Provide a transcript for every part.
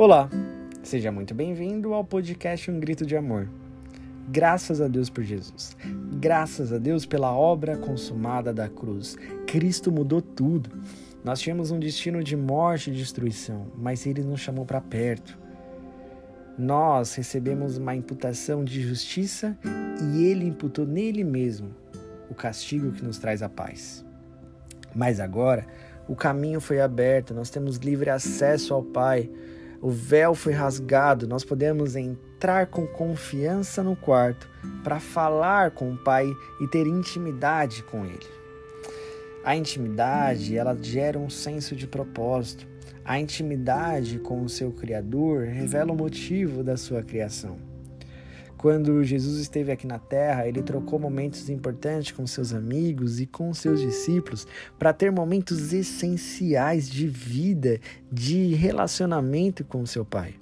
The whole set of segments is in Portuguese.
Olá, seja muito bem-vindo ao podcast Um Grito de Amor. Graças a Deus por Jesus. Graças a Deus pela obra consumada da cruz. Cristo mudou tudo. Nós tínhamos um destino de morte e destruição, mas ele nos chamou para perto. Nós recebemos uma imputação de justiça e ele imputou nele mesmo o castigo que nos traz a paz. Mas agora, o caminho foi aberto, nós temos livre acesso ao Pai o véu foi rasgado, nós podemos entrar com confiança no quarto para falar com o Pai e ter intimidade com Ele. A intimidade, ela gera um senso de propósito. A intimidade com o seu Criador revela o motivo da sua criação. Quando Jesus esteve aqui na terra, ele trocou momentos importantes com seus amigos e com seus discípulos para ter momentos essenciais de vida, de relacionamento com seu Pai.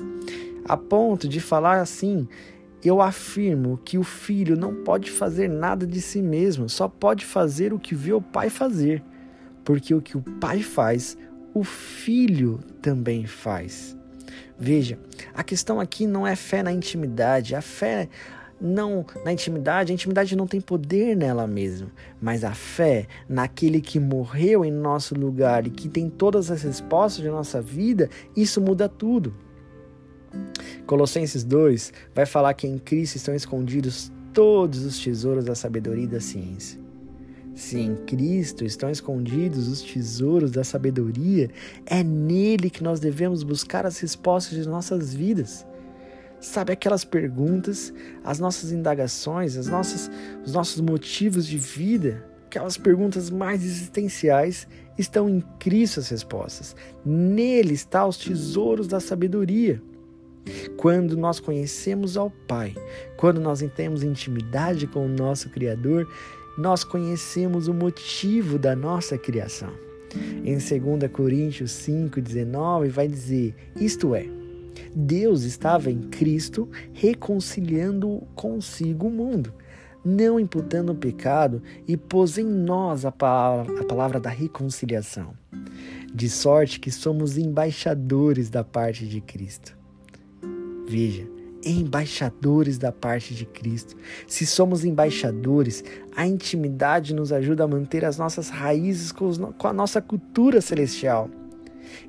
A ponto de falar assim: eu afirmo que o filho não pode fazer nada de si mesmo, só pode fazer o que vê o pai fazer, porque o que o pai faz, o filho também faz. Veja, a questão aqui não é fé na intimidade, a fé não na intimidade, a intimidade não tem poder nela mesma, mas a fé naquele que morreu em nosso lugar e que tem todas as respostas de nossa vida, isso muda tudo. Colossenses 2 vai falar que em Cristo estão escondidos todos os tesouros da sabedoria e da ciência. Se em Cristo estão escondidos os tesouros da sabedoria, é nele que nós devemos buscar as respostas de nossas vidas. Sabe aquelas perguntas, as nossas indagações, as nossas, os nossos motivos de vida, aquelas perguntas mais existenciais, estão em Cristo as respostas. Nele está os tesouros da sabedoria. Quando nós conhecemos ao Pai, quando nós temos intimidade com o nosso Criador, nós conhecemos o motivo da nossa criação. Em 2 Coríntios 5,19 vai dizer: Isto é, Deus estava em Cristo reconciliando consigo o mundo, não imputando o pecado, e pôs em nós a palavra, a palavra da reconciliação, de sorte que somos embaixadores da parte de Cristo. Veja, embaixadores da parte de Cristo. Se somos embaixadores, a intimidade nos ajuda a manter as nossas raízes com, a nossa cultura celestial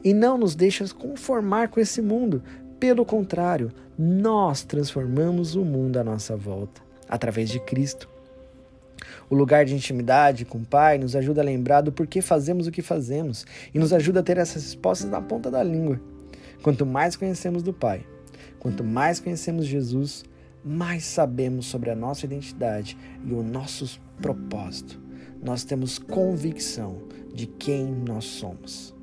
e não nos deixa conformar com esse mundo. Pelo contrário, nós transformamos o mundo à nossa volta através de Cristo. O lugar de intimidade com o Pai nos ajuda a lembrar do porquê fazemos o que fazemos e nos ajuda a ter essas respostas na ponta da língua. Quanto mais conhecemos do Pai, Quanto mais conhecemos Jesus, mais sabemos sobre a nossa identidade e o nosso propósito. Nós temos convicção de quem nós somos.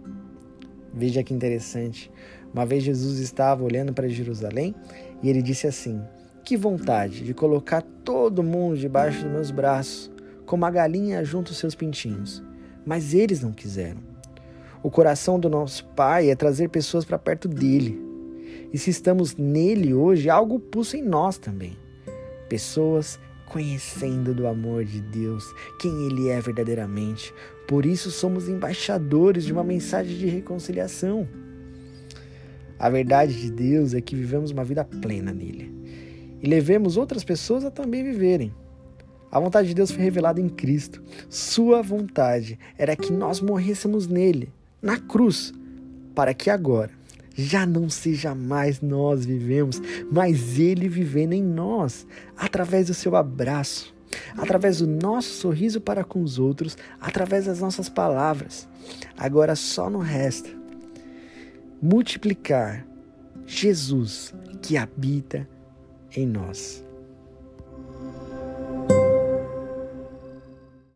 Veja que interessante. Uma vez Jesus estava olhando para Jerusalém e ele disse assim: Que vontade de colocar todo mundo debaixo dos meus braços, como a galinha junto aos seus pintinhos. Mas eles não quiseram. O coração do nosso Pai é trazer pessoas para perto dele. E se estamos nele hoje, algo pulsa em nós também. Pessoas conhecendo do amor de Deus, quem Ele é verdadeiramente. Por isso somos embaixadores de uma mensagem de reconciliação. A verdade de Deus é que vivemos uma vida plena nele e levemos outras pessoas a também viverem. A vontade de Deus foi revelada em Cristo. Sua vontade era que nós morrêssemos nele, na cruz, para que agora já não seja mais nós vivemos, mas Ele vivendo em nós, através do seu abraço, através do nosso sorriso para com os outros, através das nossas palavras. Agora só não resta multiplicar Jesus que habita em nós.